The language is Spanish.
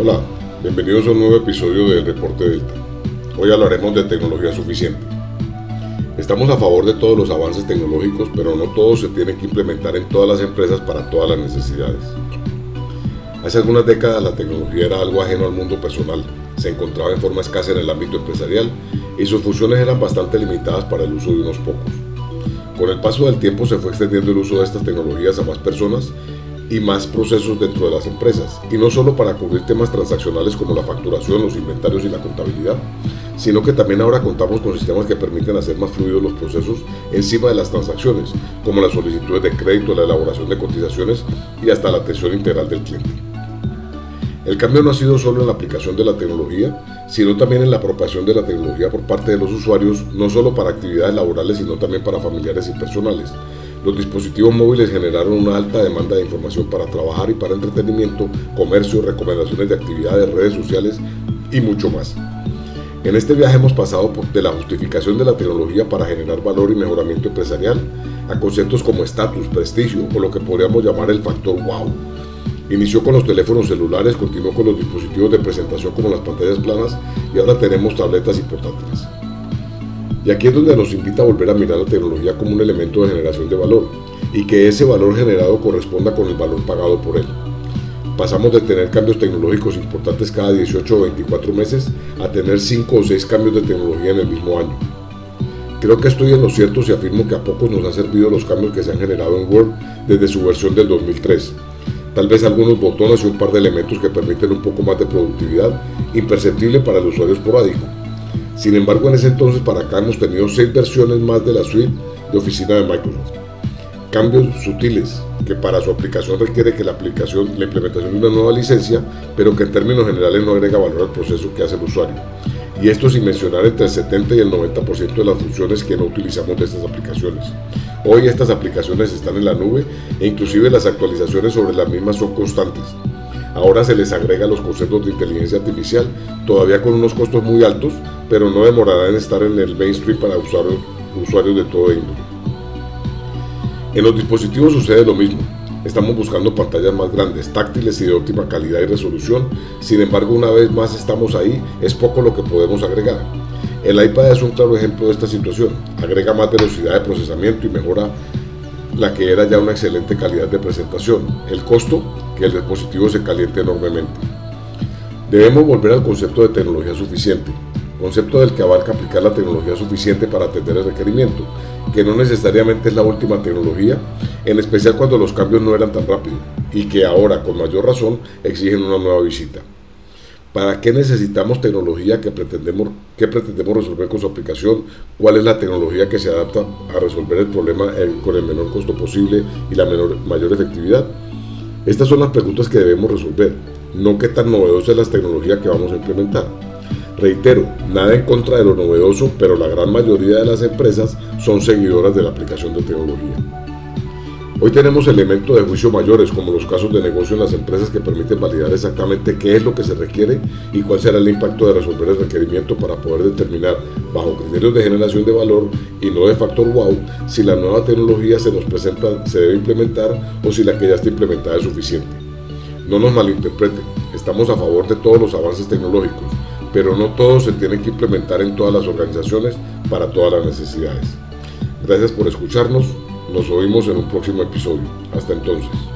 Hola, bienvenidos a un nuevo episodio del Reporte Delta. Hoy hablaremos de tecnología suficiente. Estamos a favor de todos los avances tecnológicos, pero no todos se tienen que implementar en todas las empresas para todas las necesidades. Hace algunas décadas la tecnología era algo ajeno al mundo personal, se encontraba en forma escasa en el ámbito empresarial y sus funciones eran bastante limitadas para el uso de unos pocos. Con el paso del tiempo se fue extendiendo el uso de estas tecnologías a más personas y más procesos dentro de las empresas, y no solo para cubrir temas transaccionales como la facturación, los inventarios y la contabilidad, sino que también ahora contamos con sistemas que permiten hacer más fluidos los procesos encima de las transacciones, como las solicitudes de crédito, la elaboración de cotizaciones y hasta la atención integral del cliente. El cambio no ha sido solo en la aplicación de la tecnología, sino también en la apropiación de la tecnología por parte de los usuarios, no solo para actividades laborales, sino también para familiares y personales. Los dispositivos móviles generaron una alta demanda de información para trabajar y para entretenimiento, comercio, recomendaciones de actividades, redes sociales y mucho más. En este viaje hemos pasado de la justificación de la tecnología para generar valor y mejoramiento empresarial a conceptos como estatus, prestigio o lo que podríamos llamar el factor wow. Inició con los teléfonos celulares, continuó con los dispositivos de presentación como las pantallas planas y ahora tenemos tabletas y portátiles. Y aquí es donde nos invita a volver a mirar la tecnología como un elemento de generación de valor y que ese valor generado corresponda con el valor pagado por él. Pasamos de tener cambios tecnológicos importantes cada 18 o 24 meses a tener 5 o 6 cambios de tecnología en el mismo año. Creo que estoy en lo cierto si afirmo que a pocos nos han servido los cambios que se han generado en Word desde su versión del 2003. Tal vez algunos botones y un par de elementos que permiten un poco más de productividad, imperceptible para el usuario esporádico sin embargo, en ese entonces para acá hemos tenido seis versiones más de la suite de oficina de Microsoft. Cambios sutiles que para su aplicación requiere que la aplicación, la implementación de una nueva licencia, pero que en términos generales no agrega valor al proceso que hace el usuario. Y esto sin mencionar entre el 70 y el 90% de las funciones que no utilizamos de estas aplicaciones. Hoy estas aplicaciones están en la nube e inclusive las actualizaciones sobre las mismas son constantes. Ahora se les agrega los conceptos de inteligencia artificial, todavía con unos costos muy altos, pero no demorará en estar en el mainstream para usuarios, de todo índole. En los dispositivos sucede lo mismo. Estamos buscando pantallas más grandes, táctiles y de óptima calidad y resolución. Sin embargo, una vez más estamos ahí, es poco lo que podemos agregar. El iPad es un claro ejemplo de esta situación. Agrega más velocidad de procesamiento y mejora la que era ya una excelente calidad de presentación. El costo, que el dispositivo se caliente enormemente. Debemos volver al concepto de tecnología suficiente, concepto del que abarca aplicar la tecnología suficiente para atender el requerimiento, que no necesariamente es la última tecnología, en especial cuando los cambios no eran tan rápidos y que ahora, con mayor razón, exigen una nueva visita. ¿Para qué necesitamos tecnología que pretendemos, que pretendemos resolver con su aplicación? ¿Cuál es la tecnología que se adapta a resolver el problema con el menor costo posible y la mayor efectividad? Estas son las preguntas que debemos resolver, no qué tan novedosa es la tecnología que vamos a implementar. Reitero, nada en contra de lo novedoso, pero la gran mayoría de las empresas son seguidoras de la aplicación de tecnología. Hoy tenemos elementos de juicio mayores, como los casos de negocio en las empresas que permiten validar exactamente qué es lo que se requiere y cuál será el impacto de resolver el requerimiento para poder determinar, bajo criterios de generación de valor y no de factor wow, si la nueva tecnología se nos presenta, se debe implementar o si la que ya está implementada es suficiente. No nos malinterpreten, estamos a favor de todos los avances tecnológicos, pero no todos se tienen que implementar en todas las organizaciones para todas las necesidades. Gracias por escucharnos, nos oímos en un próximo episodio. Hasta entonces.